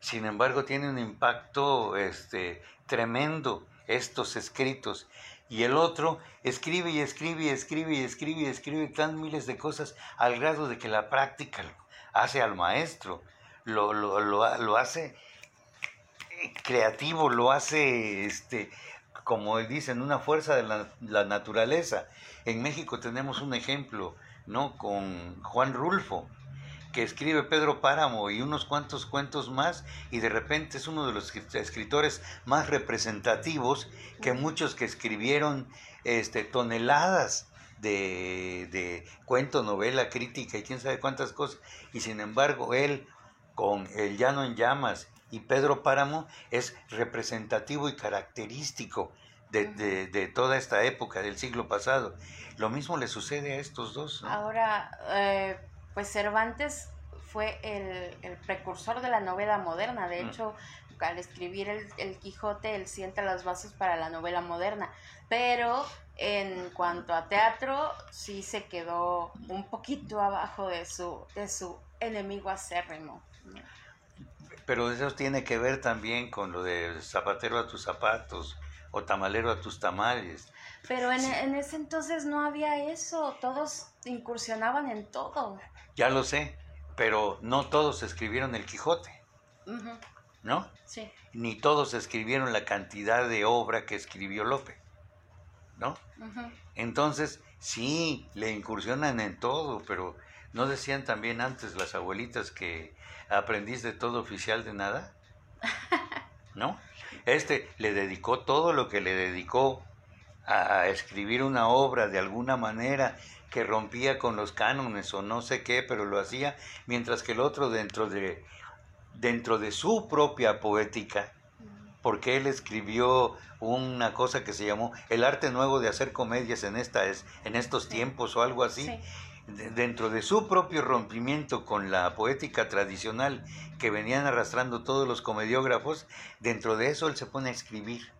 Sin embargo, tiene un impacto este, tremendo estos escritos y el otro escribe y escribe y escribe y escribe y escribe tan miles de cosas al grado de que la práctica hace al maestro, lo, lo, lo, hace creativo, lo hace, este, como dicen, una fuerza de la, la, naturaleza. En México tenemos un ejemplo, ¿no? Con Juan Rulfo, que escribe Pedro Páramo y unos cuantos cuentos más y de repente es uno de los escritores más representativos que muchos que escribieron este, toneladas de, de cuento, novela, crítica y quién sabe cuántas cosas y sin embargo él con El Llano en Llamas y Pedro Páramo es representativo y característico de, toda esta época del siglo pasado. Lo mismo le sucede a estos dos. Ahora, eh, pues Cervantes fue el, precursor de la novela moderna. De mm. hecho, al escribir el, Quijote, él sienta las bases para la novela moderna. Pero en cuanto a teatro, sí se quedó un poquito abajo de su, de su enemigo acérrimo. Pero eso tiene que ver también con lo de zapatero a tus zapatos o tamalero a tus tamales. Pero en, en ese entonces no había eso, todos incursionaban en todo. Ya lo sé, pero no todos escribieron el Quijote, ¿no? Sí. Ni todos escribieron la cantidad de obra que escribió Lope, ¿no? Entonces, sí, le incursionan en todo, pero ¿no decían también antes las abuelitas que aprendiz de todo oficial de nada? ¿No? Este le dedicó todo lo que le dedicó a escribir una obra de alguna manera que rompía con los cánones o no sé qué, pero lo hacía, mientras que el otro dentro de, dentro de su propia poética, porque él escribió una cosa que se llamó el arte nuevo de hacer comedias en esta es- en estos Sí. tiempos o algo así Sí. de- dentro de su propio rompimiento con la poética tradicional que venían arrastrando todos los comediógrafos dentro de eso él se pone a escribir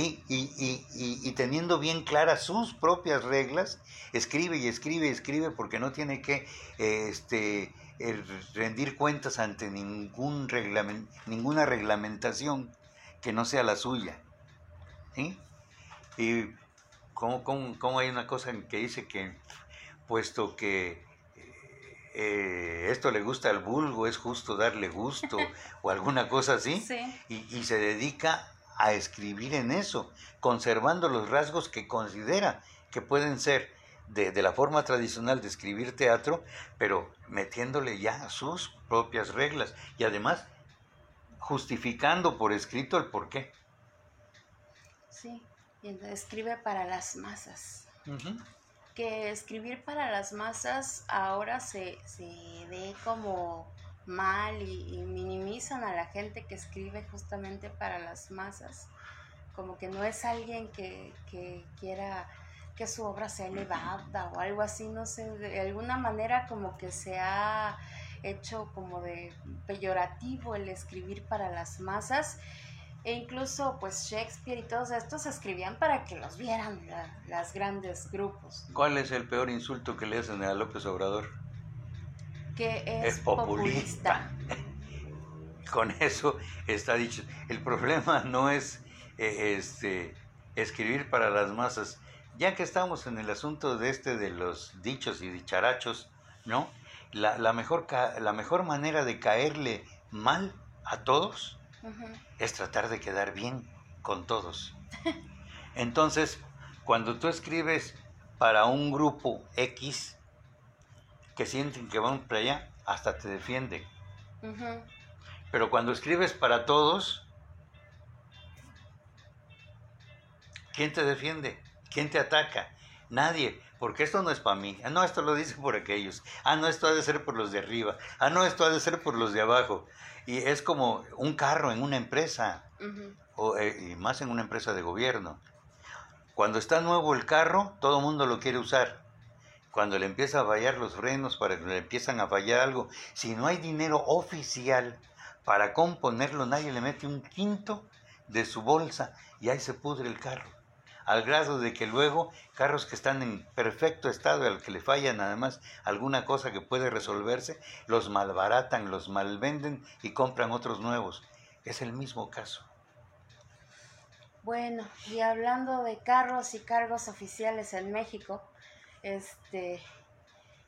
y, y- y- y- teniendo bien claras sus propias reglas, escribe y escribe y escribe porque no tiene que eh, este, eh, rendir cuentas ante ningún reglamen- ninguna reglamentación que no sea la suya. ¿sí? Y como, como, como hay una cosa que dice que puesto que eh, esto le gusta al vulgo, es justo darle gusto o alguna cosa así Sí. y, y se dedica a escribir en eso, conservando los rasgos que considera que pueden ser de, de la forma tradicional de escribir teatro, pero metiéndole ya sus propias reglas y además justificando por escrito el porqué. Sí. Escribe para las masas. Que escribir para las masas ahora se, se ve como mal y, minimizan a la gente que escribe justamente para las masas. Como que no es alguien que, que quiera que su obra sea elevada o algo así, no sé, de alguna manera como que se ha hecho como de peyorativo el escribir para las masas e incluso pues Shakespeare y todos estos escribían para que los vieran la- las grandes grupos, ¿Cuál es el peor insulto que le hacen a López Obrador? Que es, Es populista. Con eso está dicho. El problema no es eh, este, escribir para las masas. Ya que estamos en el asunto de este de los dichos y dicharachos, ¿no? La, la mejor, la mejor manera de caerle mal a todos es tratar de quedar bien con todos. Entonces, cuando tú escribes para un grupo X que sienten que van para allá, hasta te defienden. Pero cuando escribes para todos, ¿quién te defiende? ¿Quién te ataca? Nadie, porque esto no es para mí. Ah, no, esto lo dice por aquellos. Ah, no, esto ha de ser por los de arriba. Ah, no, esto ha de ser por los de abajo. Y es como un carro en una empresa, o, eh, y más en una empresa de gobierno. Cuando está nuevo el carro, todo el mundo lo quiere usar. Cuando le empieza a fallar los frenos, para que le empiezan a fallar algo, si no hay dinero oficial para componerlo, nadie le mete un quinto de su bolsa y ahí se pudre el carro. Al grado de que luego carros que están en perfecto estado, al que le fallan además alguna cosa que puede resolverse, los malbaratan, los malvenden y compran otros nuevos. Es el mismo caso. Bueno, y hablando de carros y cargos oficiales en México, este,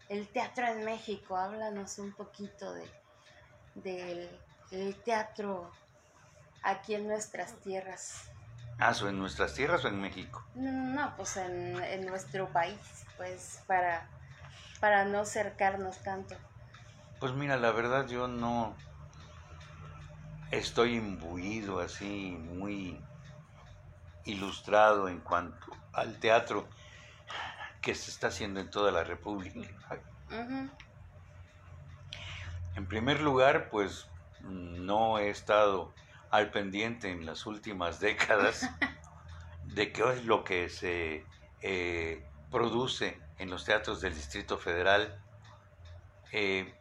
el teatro en México, háblanos un poquito de, del el teatro aquí en nuestras tierras. Ah, ¿so en nuestras tierras o en México? No, pues en, en nuestro país, pues para, para no cercarnos tanto. Pues mira, la verdad yo no estoy imbuido así, muy ilustrado en cuanto al teatro que se está haciendo en toda la República. En primer lugar, pues no he estado al pendiente en las últimas décadas de qué es lo que se eh, produce en los teatros del Distrito Federal. Eh,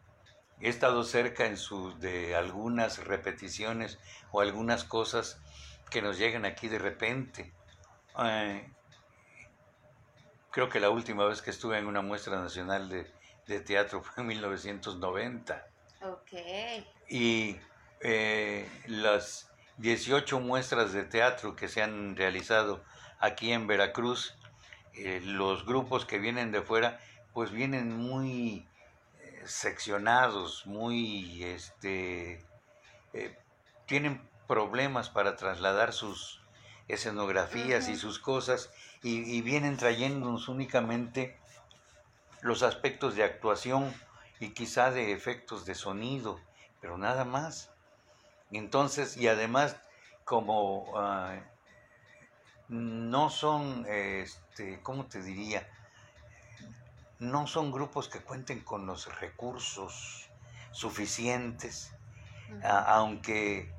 he estado cerca en su, de algunas repeticiones o algunas cosas que nos llegan aquí de repente. Eh, creo que la última vez que estuve en una muestra nacional de, de teatro fue en 1990. Ok. Y eh, las 18 muestras de teatro que se han realizado aquí en Veracruz, eh, los grupos que vienen de fuera, pues vienen muy eh, seccionados, muy, este, tienen problemas para trasladar sus escenografías y sus cosas y, y vienen trayéndonos únicamente los aspectos de actuación y quizá de efectos de sonido, pero nada más. Entonces, y además, como ah, no son, este, ¿cómo te diría? No son grupos que cuenten con los recursos suficientes, aunque,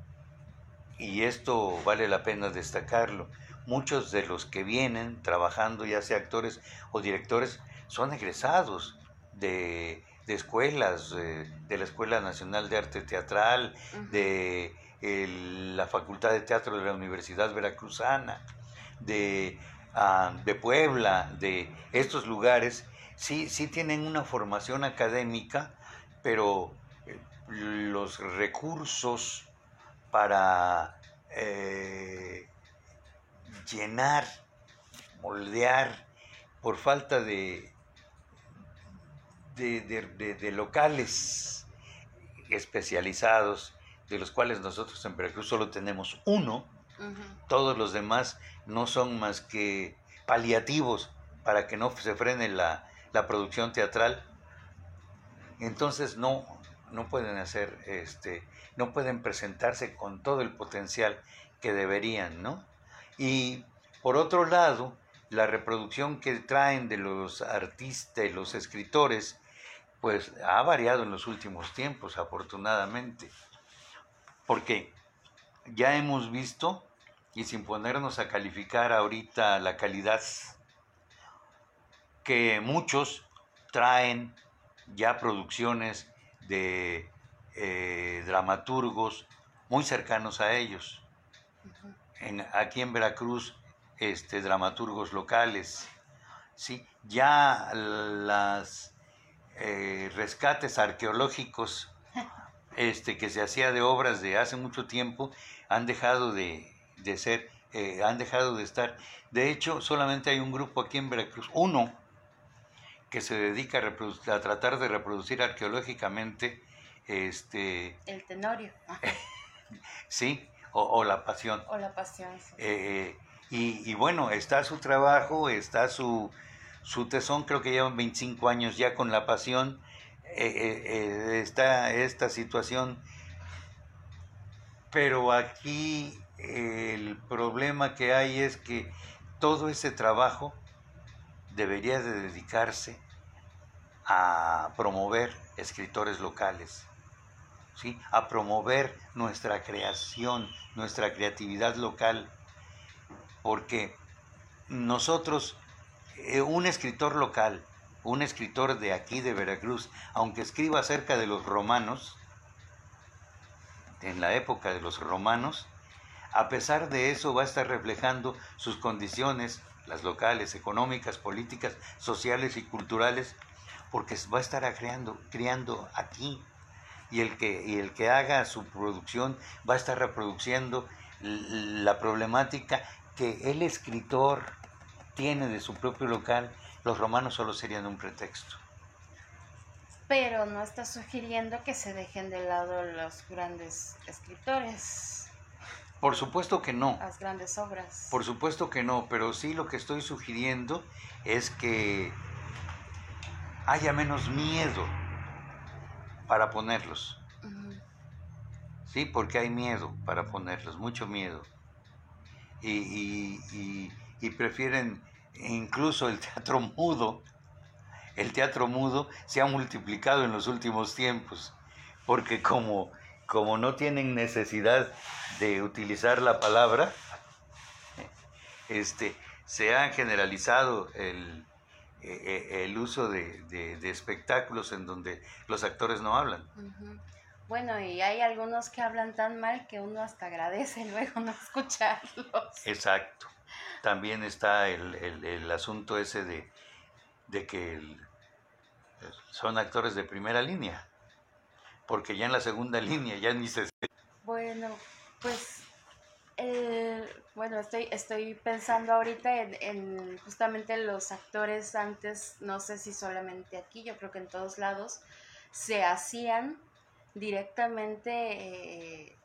y esto vale la pena destacarlo, muchos de los que vienen trabajando, ya sea actores o directores, son egresados de de escuelas, de la Escuela Nacional de Arte Teatral, de la Facultad de Teatro de la Universidad Veracruzana, de, ah, de Puebla, de estos lugares, sí, sí tienen una formación académica, pero eh, los recursos para eh, llenar, moldear, por falta de, de, locales especializados, de los cuales nosotros en Veracruz solo tenemos uno, todos los demás no son más que paliativos para que no se frene la, la producción teatral. Entonces no, no pueden hacer, este, no pueden presentarse con todo el potencial que deberían, ¿no? Y por otro lado, la reproducción que traen de los artistas, los escritores, pues ha variado en los últimos tiempos, afortunadamente, porque ya hemos visto, y sin ponernos a calificar ahorita la calidad, que muchos traen ya producciones de eh, dramaturgos muy cercanos a ellos. Aquí en Veracruz, este, dramaturgos locales, ¿sí? ya las eh, rescates arqueológicos este, que se hacía de obras de hace mucho tiempo han dejado de, ser, eh, han dejado de estar. De hecho, solamente hay un grupo aquí en Veracruz, uno, que se dedica a tratar de reproducir arqueológicamente este... El tenorio. sí, o, la pasión. O la pasión, eh, y, y, bueno, está su trabajo, está su, su tesón, creo que llevan 25 años ya con la pasión. Eh, eh, eh, está esta situación, pero aquí el problema que hay es que todo ese trabajo debería de dedicarse a promover escritores locales, a promover nuestra creación, nuestra creatividad local, porque nosotros eh, un escritor local, un escritor de aquí de Veracruz, aunque escriba acerca de los romanos, en la época de los romanos, a pesar de eso va a estar reflejando sus condiciones, las locales, económicas, políticas, sociales y culturales, porque va a estar creando, criando aquí. Y el, que, y el que haga su producción va a estar reproduciendo la problemática que el escritor tiene de su propio local, los romanos solo serían un pretexto. Pero no está sugiriendo que se dejen de lado los grandes escritores. Por supuesto que no. Las grandes obras. Por supuesto que no, pero sí lo que estoy sugiriendo es que haya menos miedo para ponerlos. Sí, porque hay miedo para ponerlos, mucho miedo. y, y y prefieren incluso el teatro mudo. El teatro mudo se ha multiplicado en los últimos tiempos, porque como, como no tienen necesidad de utilizar la palabra, este, se ha generalizado el, e, e, el uso de, de, espectáculos en donde los actores no hablan. Bueno, y hay algunos que hablan tan mal que uno hasta agradece luego no escucharlos. Exacto también está el, asunto ese de, que son actores de primera línea. porque ya en la segunda línea ya ni se... Bueno, pues bueno, estoy, estoy pensando ahorita en, en, justamente los actores antes, no sé si solamente aquí, yo creo que en todos lados, se hacían directamente eh,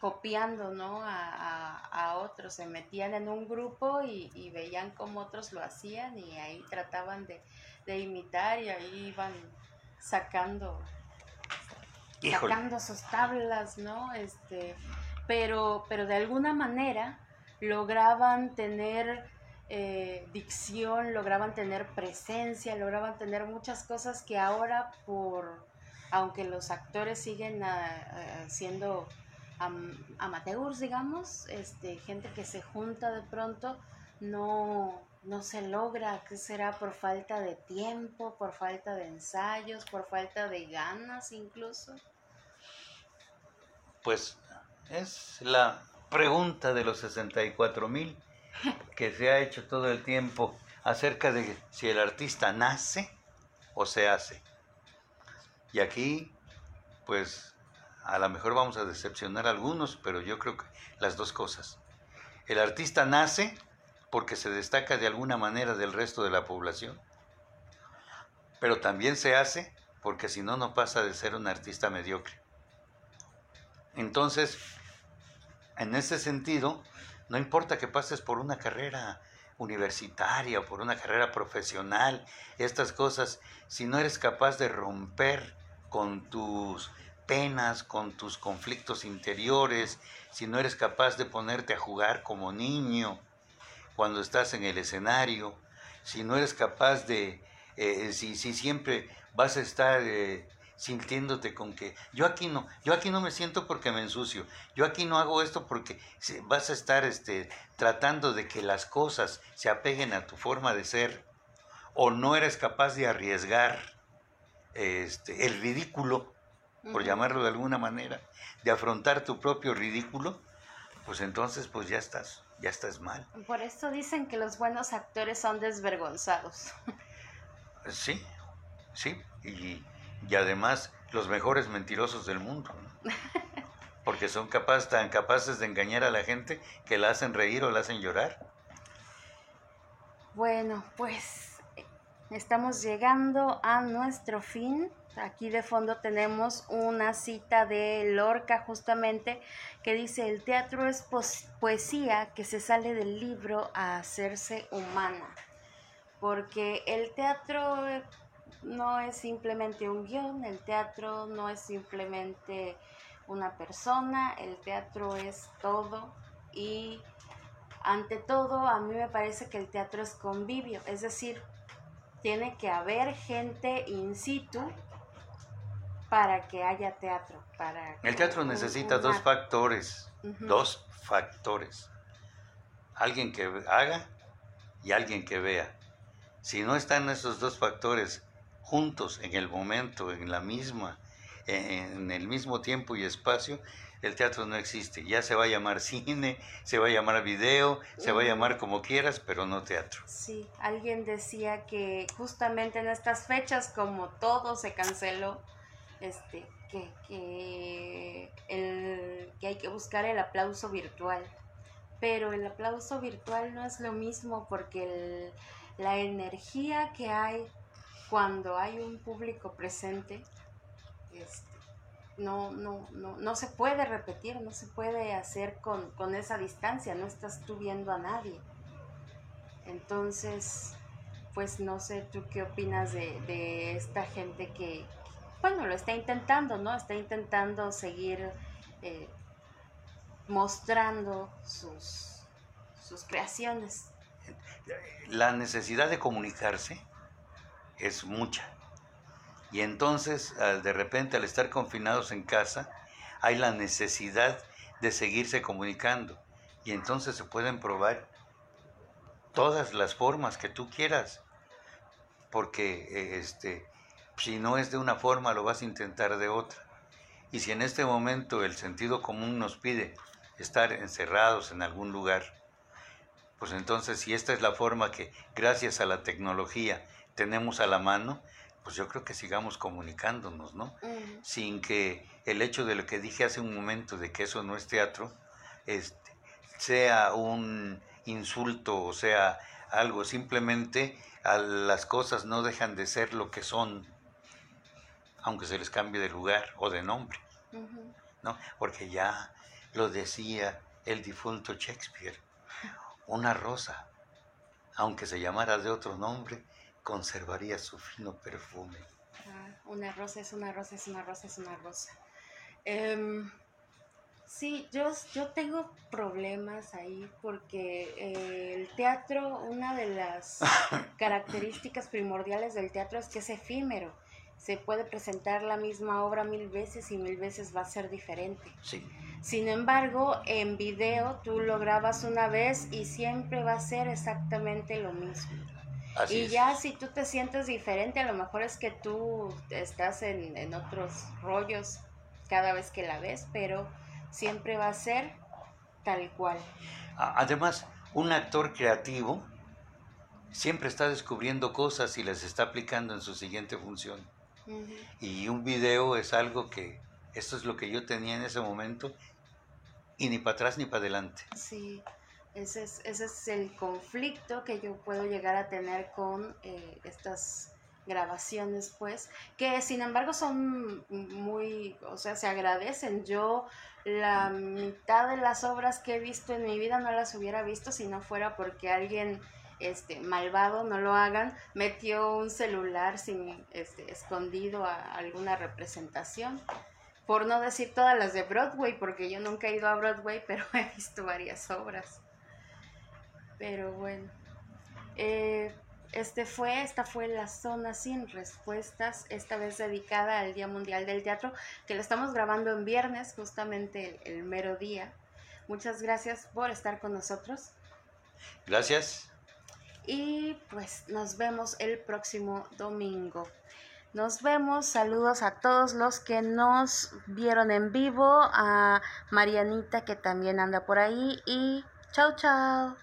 copiando ¿no? A, otros, se metían en un grupo y, veían cómo otros lo hacían y ahí trataban de, imitar y ahí iban sacando sacando sus tablas, ¿no? Este, pero, pero de alguna manera lograban tener eh, dicción, lograban tener presencia, lograban tener muchas cosas que ahora por, aunque los actores siguen ah, siendo amateurs, digamos, este, gente que se junta de pronto, no, no se logra, ¿qué será? Por falta de tiempo, por falta de ensayos, por falta de ganas incluso. Pues es la pregunta de los 64 mil que se ha hecho todo el tiempo acerca de si el artista nace o se hace. Y aquí, pues, a lo mejor vamos a decepcionar a algunos, pero yo creo que las dos cosas. El artista nace porque se destaca de alguna manera del resto de la población, pero también se hace porque si no, no pasa de ser un artista mediocre. Entonces, en ese sentido, no importa que pases por una carrera universitaria o por una carrera profesional, estas cosas, si no eres capaz de romper con tus penas, con tus conflictos interiores, si no eres capaz de ponerte a jugar como niño cuando estás en el escenario, si no eres capaz de, eh, si, si, siempre vas a estar eh, sintiéndote con que yo aquí no, yo aquí no me siento porque me ensucio, yo aquí no hago esto porque vas a estar este, tratando de que las cosas se apeguen a tu forma de ser o no eres capaz de arriesgar este, el ridículo, por llamarlo de alguna manera, de afrontar tu propio ridículo, pues entonces pues ya estás, ya estás mal. Por eso dicen que los buenos actores son desvergonzados. Sí, sí, y y además los mejores mentirosos del mundo. Porque son capaces, tan capaces de engañar a la gente que la hacen reír o la hacen llorar. Bueno, pues estamos llegando a nuestro fin. Aquí de fondo tenemos una cita de Lorca justamente que dice, el teatro es poesía que se sale del libro a hacerse humana. Porque el teatro no es simplemente un guion, el teatro no es simplemente una persona, el teatro es todo y ante todo a mí me parece que el teatro es convivio, es decir, tiene que haber gente in situ para que haya teatro. Para el teatro necesita dos factores, dos factores. Alguien que haga y alguien que vea. Si no están esos dos factores juntos en el momento, en la misma, en el mismo tiempo y espacio, el teatro no existe. Ya se va a llamar cine, se va a llamar video, se va a llamar como quieras, pero no teatro. Sí, alguien decía que justamente en estas fechas, como todo se canceló, este, que, que, el, que hay que buscar el aplauso virtual. Pero el aplauso virtual no es lo mismo porque la energía que hay cuando hay un público presente, este, no, no, no, no se puede repetir, no se puede hacer con, esa distancia, no estás tú viendo a nadie. Entonces, pues no sé tú qué opinas de, esta gente que, bueno, lo está intentando, ¿no? Está intentando seguir eh, mostrando sus, sus creaciones. La necesidad de comunicarse es mucha. Y entonces, de repente, al estar confinados en casa, hay la necesidad de seguirse comunicando. Y entonces se pueden probar todas las formas que tú quieras. Porque eh, este, si no es de una forma, lo vas a intentar de otra. Y si en este momento el sentido común nos pide estar encerrados en algún lugar, pues entonces si esta es la forma que gracias a la tecnología tenemos a la mano, pues yo creo que sigamos comunicándonos, ¿no? Sin que el hecho de lo que dije hace un momento de que eso no es teatro, este, sea un insulto o sea algo, simplemente a las cosas no dejan de ser lo que son, aunque se les cambie de lugar o de nombre, ¿no? Porque ya lo decía el difunto Shakespeare, una rosa, aunque se llamara de otro nombre, conservaría su fino perfume. Ah, una rosa es una rosa, es una rosa, es una rosa. Em, sí, yo, yo tengo problemas ahí porque eh, el teatro, una de las características primordiales del teatro es que es efímero. Se puede presentar la misma obra mil veces y mil veces va a ser diferente. Sí. Sin embargo, en video tú lo grabas una vez y siempre va a ser exactamente lo mismo y ya si tú te sientes diferente, a lo mejor es que tú estás en, otros rollos cada vez que la ves, pero siempre va a ser tal cual. Además, un actor creativo siempre está descubriendo cosas y las está aplicando en su siguiente función. Y un video es algo que, esto es lo que yo tenía en ese momento, y ni para atrás ni para adelante. Sí. Ese es, ese es el conflicto que yo puedo llegar a tener con eh, estas grabaciones, pues, que sin embargo son muy, o sea, se agradecen. Yo la mitad de las obras que he visto en mi vida no las hubiera visto si no fuera porque alguien este malvado, no lo hagan, metió un celular sin este, escondido a alguna representación. Por no decir todas las de Broadway, porque yo nunca he ido a Broadway, pero he visto varias obras. Pero bueno, eh, este fue, esta fue la zona sin respuestas, esta vez dedicada al Día Mundial del Teatro, que lo estamos grabando en viernes, justamente el, mero día. Muchas gracias por estar con nosotros. Gracias. Y pues nos vemos el próximo domingo. Nos vemos, saludos a todos los que nos vieron en vivo, a Marianita que también anda por ahí y chao chao.